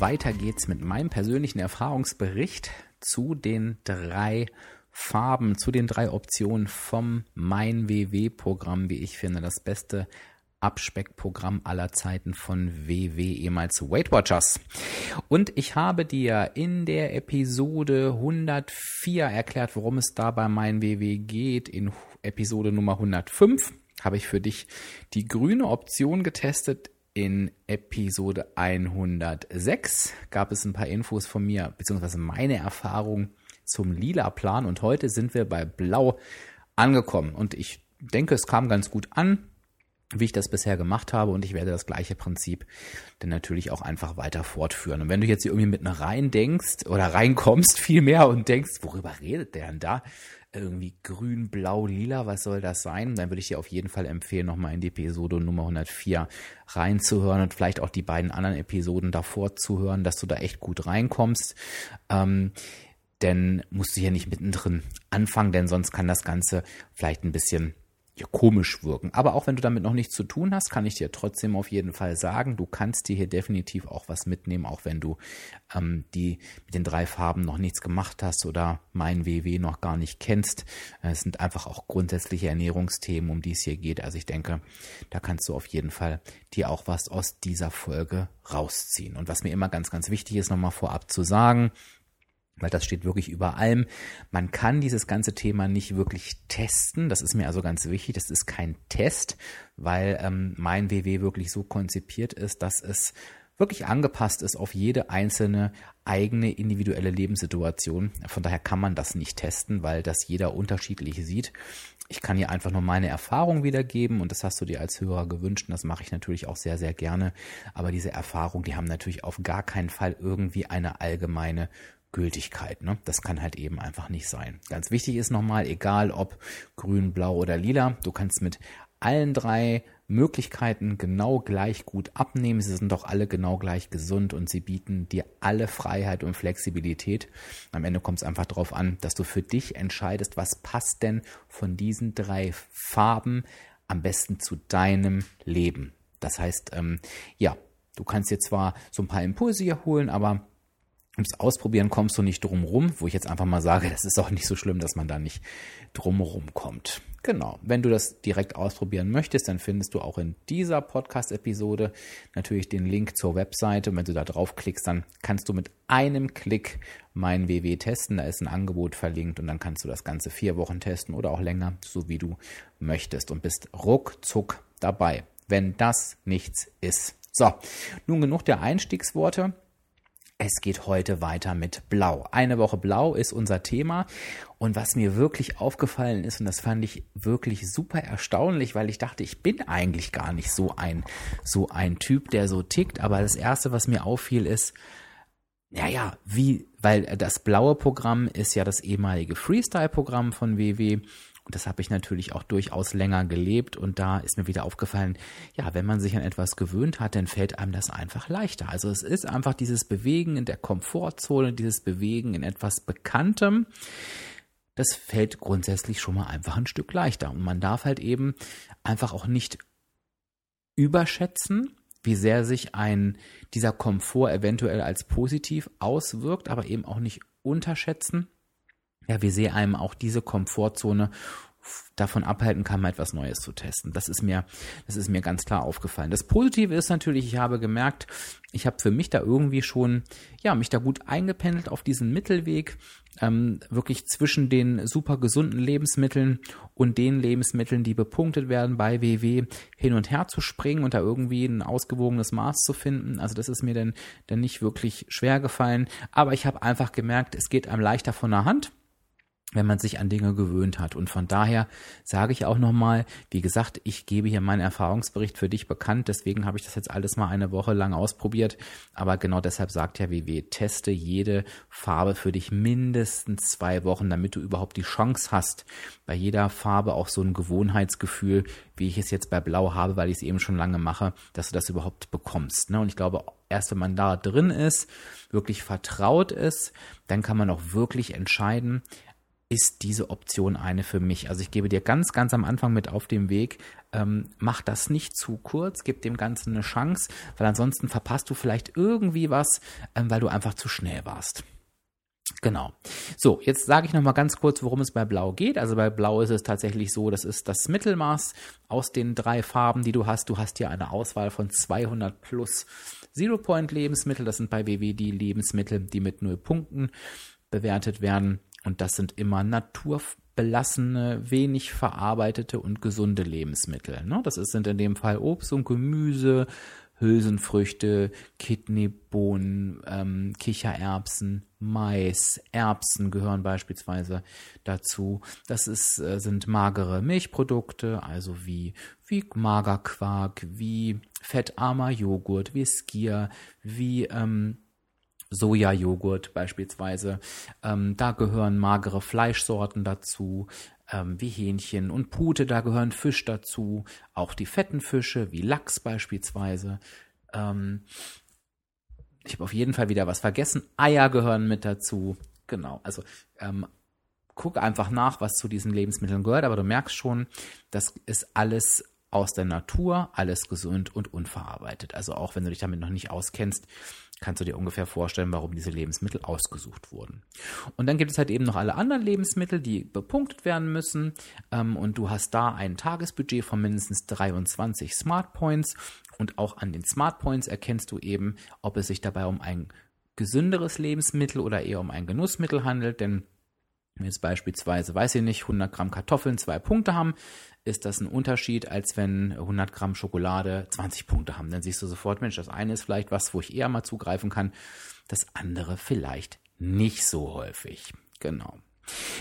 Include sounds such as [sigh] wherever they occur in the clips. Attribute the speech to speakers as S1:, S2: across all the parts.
S1: weiter geht's mit meinem persönlichen Erfahrungsbericht zu den drei Farben, zu den drei Optionen vom Mein WW-Programm, wie ich finde, das beste Abspeckprogramm aller Zeiten von WW, ehemals Weight Watchers. Und ich habe dir in der Episode 104 erklärt, worum es da bei Mein WW geht. In Episode Nummer 105 habe ich für dich die grüne Option getestet in Episode 106 gab es ein paar Infos von mir, beziehungsweise meine Erfahrung zum lila Plan. Und heute sind wir bei Blau angekommen. Und ich denke, es kam ganz gut an, wie ich das bisher gemacht habe. Und ich werde das gleiche Prinzip dann natürlich auch einfach weiter fortführen. Und wenn du jetzt hier irgendwie mit rein denkst oder reinkommst [laughs] vielmehr und denkst, worüber redet der denn da? irgendwie grün, blau, lila, was soll das sein? Dann würde ich dir auf jeden Fall empfehlen, nochmal in die Episode Nummer 104 reinzuhören und vielleicht auch die beiden anderen Episoden davor zu hören, dass du da echt gut reinkommst. Ähm, denn musst du hier nicht mittendrin anfangen, denn sonst kann das Ganze vielleicht ein bisschen ja, komisch wirken. Aber auch wenn du damit noch nichts zu tun hast, kann ich dir trotzdem auf jeden Fall sagen, du kannst dir hier definitiv auch was mitnehmen, auch wenn du ähm, die mit den drei Farben noch nichts gemacht hast oder mein WW noch gar nicht kennst. Es sind einfach auch grundsätzliche Ernährungsthemen, um die es hier geht. Also ich denke, da kannst du auf jeden Fall dir auch was aus dieser Folge rausziehen. Und was mir immer ganz, ganz wichtig ist, nochmal vorab zu sagen, weil das steht wirklich über allem. Man kann dieses ganze Thema nicht wirklich testen. Das ist mir also ganz wichtig. Das ist kein Test, weil ähm, mein WW wirklich so konzipiert ist, dass es wirklich angepasst ist auf jede einzelne eigene individuelle Lebenssituation. Von daher kann man das nicht testen, weil das jeder unterschiedlich sieht. Ich kann hier einfach nur meine Erfahrung wiedergeben und das hast du dir als Hörer gewünscht und das mache ich natürlich auch sehr, sehr gerne. Aber diese Erfahrung, die haben natürlich auf gar keinen Fall irgendwie eine allgemeine Gültigkeit. Ne? Das kann halt eben einfach nicht sein. Ganz wichtig ist nochmal, egal ob grün, blau oder lila, du kannst mit allen drei Möglichkeiten genau gleich gut abnehmen. Sie sind doch alle genau gleich gesund und sie bieten dir alle Freiheit und Flexibilität. Am Ende kommt es einfach darauf an, dass du für dich entscheidest, was passt denn von diesen drei Farben am besten zu deinem Leben. Das heißt, ähm, ja, du kannst dir zwar so ein paar Impulse hier holen, aber ums Ausprobieren kommst du nicht drum rum, wo ich jetzt einfach mal sage, das ist auch nicht so schlimm, dass man da nicht drumherum kommt. Genau. Wenn du das direkt ausprobieren möchtest, dann findest du auch in dieser Podcast-Episode natürlich den Link zur Webseite. Und wenn du da draufklickst, dann kannst du mit einem Klick mein WW testen. Da ist ein Angebot verlinkt und dann kannst du das Ganze vier Wochen testen oder auch länger, so wie du möchtest und bist ruckzuck dabei, wenn das nichts ist. So, nun genug der Einstiegsworte. Es geht heute weiter mit Blau. Eine Woche Blau ist unser Thema. Und was mir wirklich aufgefallen ist, und das fand ich wirklich super erstaunlich, weil ich dachte, ich bin eigentlich gar nicht so ein, so ein Typ, der so tickt. Aber das erste, was mir auffiel, ist, ja, ja, wie, weil das blaue Programm ist ja das ehemalige Freestyle-Programm von WW das habe ich natürlich auch durchaus länger gelebt und da ist mir wieder aufgefallen, ja, wenn man sich an etwas gewöhnt hat, dann fällt einem das einfach leichter. Also es ist einfach dieses Bewegen in der Komfortzone, dieses Bewegen in etwas Bekanntem. Das fällt grundsätzlich schon mal einfach ein Stück leichter. Und man darf halt eben einfach auch nicht überschätzen, wie sehr sich ein dieser Komfort eventuell als positiv auswirkt, aber eben auch nicht unterschätzen, ja, wie sehr einem auch diese Komfortzone davon abhalten kann, mal etwas Neues zu testen. Das ist mir, das ist mir ganz klar aufgefallen. Das Positive ist natürlich, ich habe gemerkt, ich habe für mich da irgendwie schon, ja, mich da gut eingependelt auf diesen Mittelweg, ähm, wirklich zwischen den super gesunden Lebensmitteln und den Lebensmitteln, die bepunktet werden bei WW, hin und her zu springen und da irgendwie ein ausgewogenes Maß zu finden. Also das ist mir dann, dann nicht wirklich schwer gefallen. Aber ich habe einfach gemerkt, es geht einem leichter von der Hand wenn man sich an Dinge gewöhnt hat. Und von daher sage ich auch nochmal, wie gesagt, ich gebe hier meinen Erfahrungsbericht für dich bekannt, deswegen habe ich das jetzt alles mal eine Woche lang ausprobiert. Aber genau deshalb sagt ja WW, teste jede Farbe für dich mindestens zwei Wochen, damit du überhaupt die Chance hast, bei jeder Farbe auch so ein Gewohnheitsgefühl, wie ich es jetzt bei Blau habe, weil ich es eben schon lange mache, dass du das überhaupt bekommst. Ne? Und ich glaube, erst wenn man da drin ist, wirklich vertraut ist, dann kann man auch wirklich entscheiden, ist diese Option eine für mich. Also ich gebe dir ganz, ganz am Anfang mit auf dem Weg, ähm, mach das nicht zu kurz, gib dem Ganzen eine Chance, weil ansonsten verpasst du vielleicht irgendwie was, ähm, weil du einfach zu schnell warst. Genau. So, jetzt sage ich noch mal ganz kurz, worum es bei Blau geht. Also bei Blau ist es tatsächlich so, das ist das Mittelmaß aus den drei Farben, die du hast. Du hast hier eine Auswahl von 200 plus Zero-Point-Lebensmittel. Das sind bei WW die Lebensmittel, die mit null Punkten bewertet werden. Und das sind immer naturbelassene, wenig verarbeitete und gesunde Lebensmittel. Ne? Das sind in dem Fall Obst und Gemüse, Hülsenfrüchte, Kidneybohnen, ähm, Kichererbsen, Mais, Erbsen gehören beispielsweise dazu. Das ist, äh, sind magere Milchprodukte, also wie, wie Magerquark, wie fettarmer Joghurt, wie Skier, wie ähm, Sojajoghurt beispielsweise. Ähm, da gehören magere Fleischsorten dazu, ähm, wie Hähnchen und Pute, da gehören Fisch dazu, auch die fetten Fische wie Lachs beispielsweise. Ähm, ich habe auf jeden Fall wieder was vergessen. Eier gehören mit dazu. Genau, also ähm, guck einfach nach, was zu diesen Lebensmitteln gehört, aber du merkst schon, das ist alles aus der Natur, alles gesund und unverarbeitet. Also auch wenn du dich damit noch nicht auskennst, kannst du dir ungefähr vorstellen, warum diese Lebensmittel ausgesucht wurden. Und dann gibt es halt eben noch alle anderen Lebensmittel, die bepunktet werden müssen. Ähm, und du hast da ein Tagesbudget von mindestens 23 Smart Points. Und auch an den Smart Points erkennst du eben, ob es sich dabei um ein gesünderes Lebensmittel oder eher um ein Genussmittel handelt. Denn jetzt beispielsweise, weiß ich nicht, 100 Gramm Kartoffeln zwei Punkte haben, ist das ein Unterschied, als wenn 100 Gramm Schokolade 20 Punkte haben. Dann siehst du sofort, Mensch, das eine ist vielleicht was, wo ich eher mal zugreifen kann, das andere vielleicht nicht so häufig. Genau.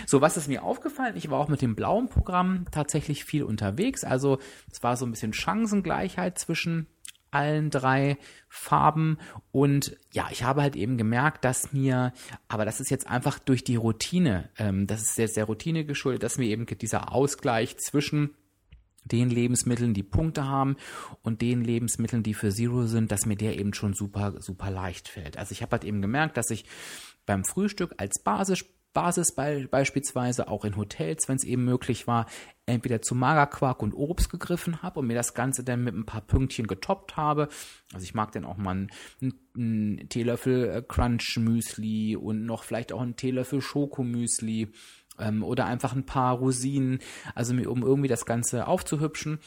S1: So, was ist mir aufgefallen? Ich war auch mit dem blauen Programm tatsächlich viel unterwegs. Also es war so ein bisschen Chancengleichheit zwischen allen drei Farben. Und ja, ich habe halt eben gemerkt, dass mir, aber das ist jetzt einfach durch die Routine, ähm, das ist jetzt der Routine geschuldet, dass mir eben dieser Ausgleich zwischen den Lebensmitteln, die Punkte haben und den Lebensmitteln, die für Zero sind, dass mir der eben schon super, super leicht fällt. Also ich habe halt eben gemerkt, dass ich beim Frühstück als Basis Basis be beispielsweise auch in Hotels, wenn es eben möglich war, entweder zu Magerquark und Obst gegriffen habe und mir das Ganze dann mit ein paar Pünktchen getoppt habe. Also ich mag dann auch mal einen, einen Teelöffel äh, Crunch Müsli und noch vielleicht auch einen Teelöffel Schokomüsli ähm, oder einfach ein paar Rosinen, also um irgendwie das Ganze aufzuhübschen.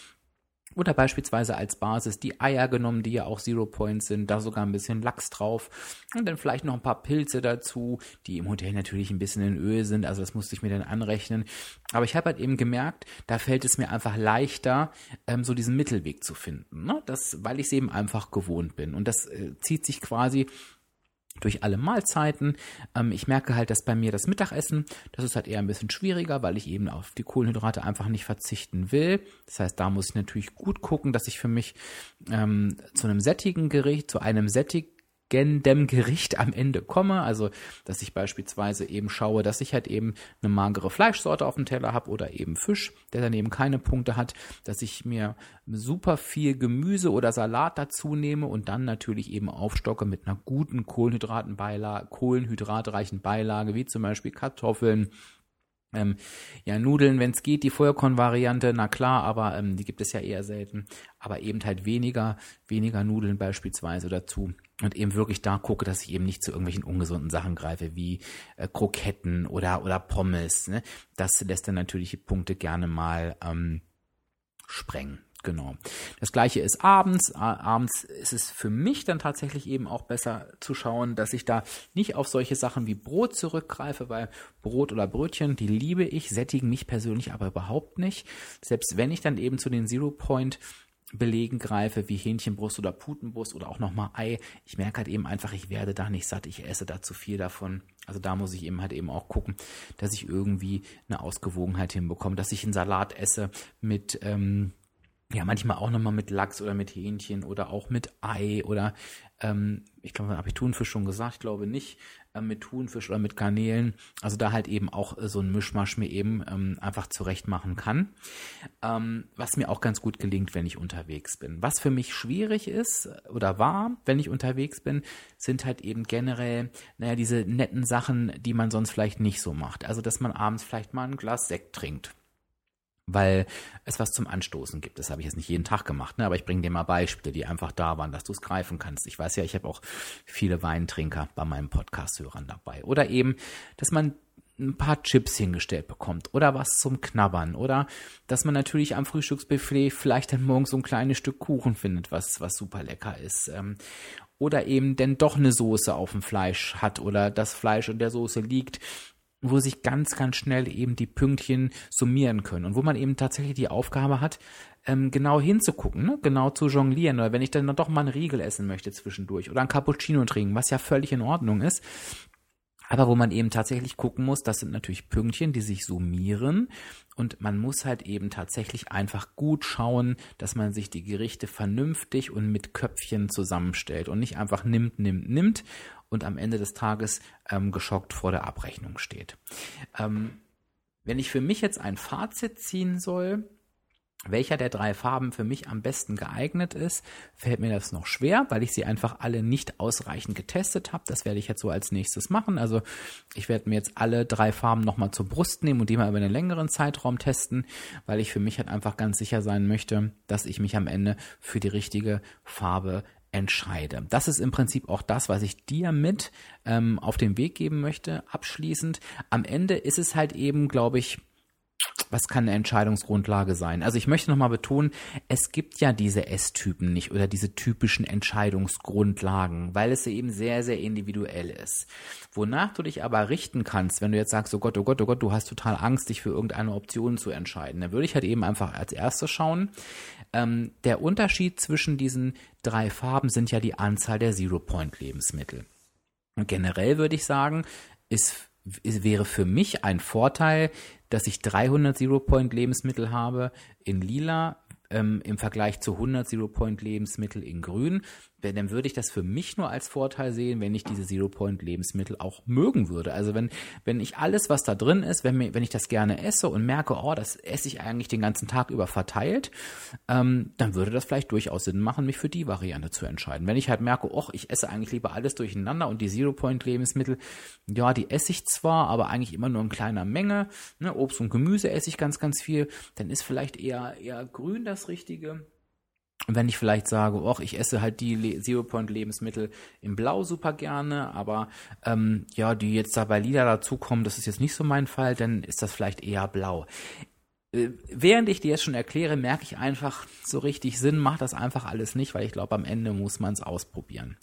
S1: Oder beispielsweise als Basis die Eier genommen, die ja auch Zero Points sind, da sogar ein bisschen Lachs drauf und dann vielleicht noch ein paar Pilze dazu, die im Hotel natürlich ein bisschen in Öl sind, also das musste ich mir dann anrechnen. Aber ich habe halt eben gemerkt, da fällt es mir einfach leichter, ähm, so diesen Mittelweg zu finden, ne? das, weil ich es eben einfach gewohnt bin. Und das äh, zieht sich quasi durch alle Mahlzeiten. Ähm, ich merke halt, dass bei mir das Mittagessen, das ist halt eher ein bisschen schwieriger, weil ich eben auf die Kohlenhydrate einfach nicht verzichten will. Das heißt, da muss ich natürlich gut gucken, dass ich für mich ähm, zu einem sättigen Gericht, zu einem sättig gegendem Gericht am Ende komme. Also, dass ich beispielsweise eben schaue, dass ich halt eben eine magere Fleischsorte auf dem Teller habe oder eben Fisch, der dann eben keine Punkte hat, dass ich mir super viel Gemüse oder Salat dazu nehme und dann natürlich eben aufstocke mit einer guten Kohlenhydratenbeilage, kohlenhydratreichen Beilage, wie zum Beispiel Kartoffeln, ähm, ja, Nudeln, wenn es geht, die Vollkorn-Variante, na klar, aber ähm, die gibt es ja eher selten. Aber eben halt weniger, weniger Nudeln beispielsweise dazu. Und eben wirklich da gucke, dass ich eben nicht zu irgendwelchen ungesunden Sachen greife, wie äh, Kroketten oder, oder Pommes. Ne? Das lässt dann natürlich die Punkte gerne mal ähm, sprengen. Genau. Das gleiche ist abends. Abends ist es für mich dann tatsächlich eben auch besser zu schauen, dass ich da nicht auf solche Sachen wie Brot zurückgreife, weil Brot oder Brötchen, die liebe ich, sättigen mich persönlich aber überhaupt nicht. Selbst wenn ich dann eben zu den Zero Point Belegen greife, wie Hähnchenbrust oder Putenbrust oder auch nochmal Ei. Ich merke halt eben einfach, ich werde da nicht satt, ich esse da zu viel davon. Also da muss ich eben halt eben auch gucken, dass ich irgendwie eine Ausgewogenheit hinbekomme, dass ich einen Salat esse mit ähm, ja, manchmal auch nochmal mit Lachs oder mit Hähnchen oder auch mit Ei oder ähm, ich glaube, habe ich Thunfisch schon gesagt, ich glaube nicht, äh, mit Thunfisch oder mit Garnelen. Also da halt eben auch äh, so ein Mischmasch mir eben ähm, einfach zurecht machen kann. Ähm, was mir auch ganz gut gelingt, wenn ich unterwegs bin. Was für mich schwierig ist äh, oder war, wenn ich unterwegs bin, sind halt eben generell, naja, diese netten Sachen, die man sonst vielleicht nicht so macht. Also, dass man abends vielleicht mal ein Glas Sekt trinkt weil es was zum Anstoßen gibt. Das habe ich jetzt nicht jeden Tag gemacht, ne? aber ich bringe dir mal Beispiele, die einfach da waren, dass du es greifen kannst. Ich weiß ja, ich habe auch viele Weintrinker bei meinen Podcast-Hörern dabei. Oder eben, dass man ein paar Chips hingestellt bekommt oder was zum Knabbern oder dass man natürlich am Frühstücksbuffet vielleicht dann morgens so ein kleines Stück Kuchen findet, was, was super lecker ist. Ähm, oder eben denn doch eine Soße auf dem Fleisch hat oder das Fleisch in der Soße liegt wo sich ganz, ganz schnell eben die Pünktchen summieren können und wo man eben tatsächlich die Aufgabe hat, ähm, genau hinzugucken, ne? genau zu jonglieren oder wenn ich dann doch mal einen Riegel essen möchte zwischendurch oder ein Cappuccino trinken, was ja völlig in Ordnung ist, aber wo man eben tatsächlich gucken muss, das sind natürlich Pünktchen, die sich summieren und man muss halt eben tatsächlich einfach gut schauen, dass man sich die Gerichte vernünftig und mit Köpfchen zusammenstellt und nicht einfach nimmt, nimmt, nimmt und am Ende des Tages ähm, geschockt vor der Abrechnung steht. Ähm, wenn ich für mich jetzt ein Fazit ziehen soll, welcher der drei Farben für mich am besten geeignet ist, fällt mir das noch schwer, weil ich sie einfach alle nicht ausreichend getestet habe. Das werde ich jetzt so als nächstes machen. Also ich werde mir jetzt alle drei Farben nochmal zur Brust nehmen und die mal über einen längeren Zeitraum testen, weil ich für mich halt einfach ganz sicher sein möchte, dass ich mich am Ende für die richtige Farbe entscheide. Das ist im Prinzip auch das, was ich dir mit ähm, auf den Weg geben möchte. Abschließend, am Ende ist es halt eben, glaube ich, was kann eine Entscheidungsgrundlage sein? Also ich möchte nochmal betonen, es gibt ja diese S-Typen nicht oder diese typischen Entscheidungsgrundlagen, weil es eben sehr, sehr individuell ist. Wonach du dich aber richten kannst, wenn du jetzt sagst, oh Gott, oh Gott, oh Gott, du hast total Angst, dich für irgendeine Option zu entscheiden, dann würde ich halt eben einfach als erstes schauen, ähm, der Unterschied zwischen diesen drei Farben sind ja die Anzahl der Zero-Point-Lebensmittel. Und generell würde ich sagen, ist, ist, wäre für mich ein Vorteil, dass ich 300 Zero-Point-Lebensmittel habe in lila ähm, im Vergleich zu 100 Zero-Point-Lebensmittel in grün dann würde ich das für mich nur als Vorteil sehen, wenn ich diese Zero-Point-Lebensmittel auch mögen würde. Also wenn, wenn ich alles, was da drin ist, wenn, mir, wenn ich das gerne esse und merke, oh, das esse ich eigentlich den ganzen Tag über verteilt, ähm, dann würde das vielleicht durchaus Sinn machen, mich für die Variante zu entscheiden. Wenn ich halt merke, oh, ich esse eigentlich lieber alles durcheinander und die Zero-Point-Lebensmittel, ja, die esse ich zwar, aber eigentlich immer nur in kleiner Menge, ne, Obst und Gemüse esse ich ganz, ganz viel, dann ist vielleicht eher, eher grün das Richtige. Und wenn ich vielleicht sage, och, ich esse halt die Zero-Point-Lebensmittel in Blau super gerne, aber ähm, ja, die jetzt da bei Lila dazukommen, das ist jetzt nicht so mein Fall, dann ist das vielleicht eher Blau. Äh, während ich dir jetzt schon erkläre, merke ich einfach, so richtig Sinn macht das einfach alles nicht, weil ich glaube, am Ende muss man es ausprobieren.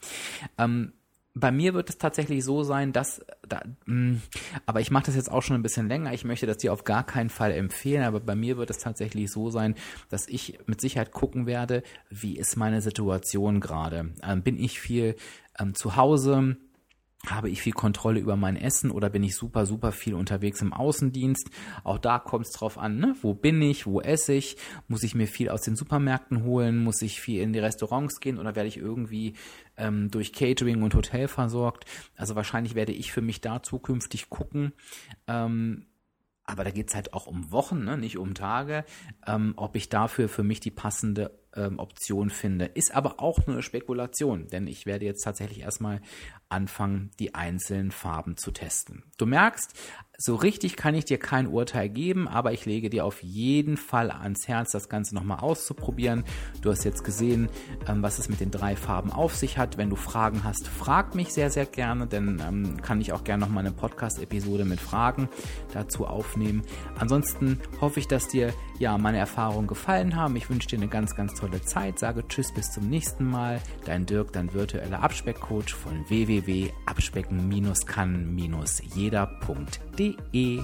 S1: Ähm, bei mir wird es tatsächlich so sein, dass, da, mh, hm, aber ich mache das jetzt auch schon ein bisschen länger. Ich möchte das dir auf gar keinen Fall empfehlen, aber bei mir wird es tatsächlich so sein, dass ich mit Sicherheit gucken werde, wie ist meine Situation gerade. Ähm, bin ich viel ähm, zu Hause? Habe ich viel Kontrolle über mein Essen oder bin ich super, super viel unterwegs im Außendienst? Auch da kommt es drauf an, ne? wo bin ich, wo esse ich? Muss ich mir viel aus den Supermärkten holen? Muss ich viel in die Restaurants gehen oder werde ich irgendwie ähm, durch Catering und Hotel versorgt? Also wahrscheinlich werde ich für mich da zukünftig gucken. Ähm, aber da geht's halt auch um Wochen, ne? nicht um Tage, ähm, ob ich dafür für mich die passende ähm, Option finde. Ist aber auch nur Spekulation, denn ich werde jetzt tatsächlich erstmal anfangen, die einzelnen Farben zu testen. Du merkst, so richtig kann ich dir kein Urteil geben, aber ich lege dir auf jeden Fall ans Herz, das Ganze nochmal auszuprobieren. Du hast jetzt gesehen, ähm, was es mit den drei Farben auf sich hat. Wenn du Fragen hast, frag mich sehr, sehr gerne, denn ähm, kann ich auch gerne nochmal eine Podcast-Episode mit Fragen dazu aufnehmen. Ansonsten hoffe ich, dass dir ja meine Erfahrungen gefallen haben. Ich wünsche dir eine ganz, ganz tolle Zeit. Sage Tschüss, bis zum nächsten Mal. Dein Dirk, dein virtueller Abspeckcoach von www.abspecken-kann-jeder.de.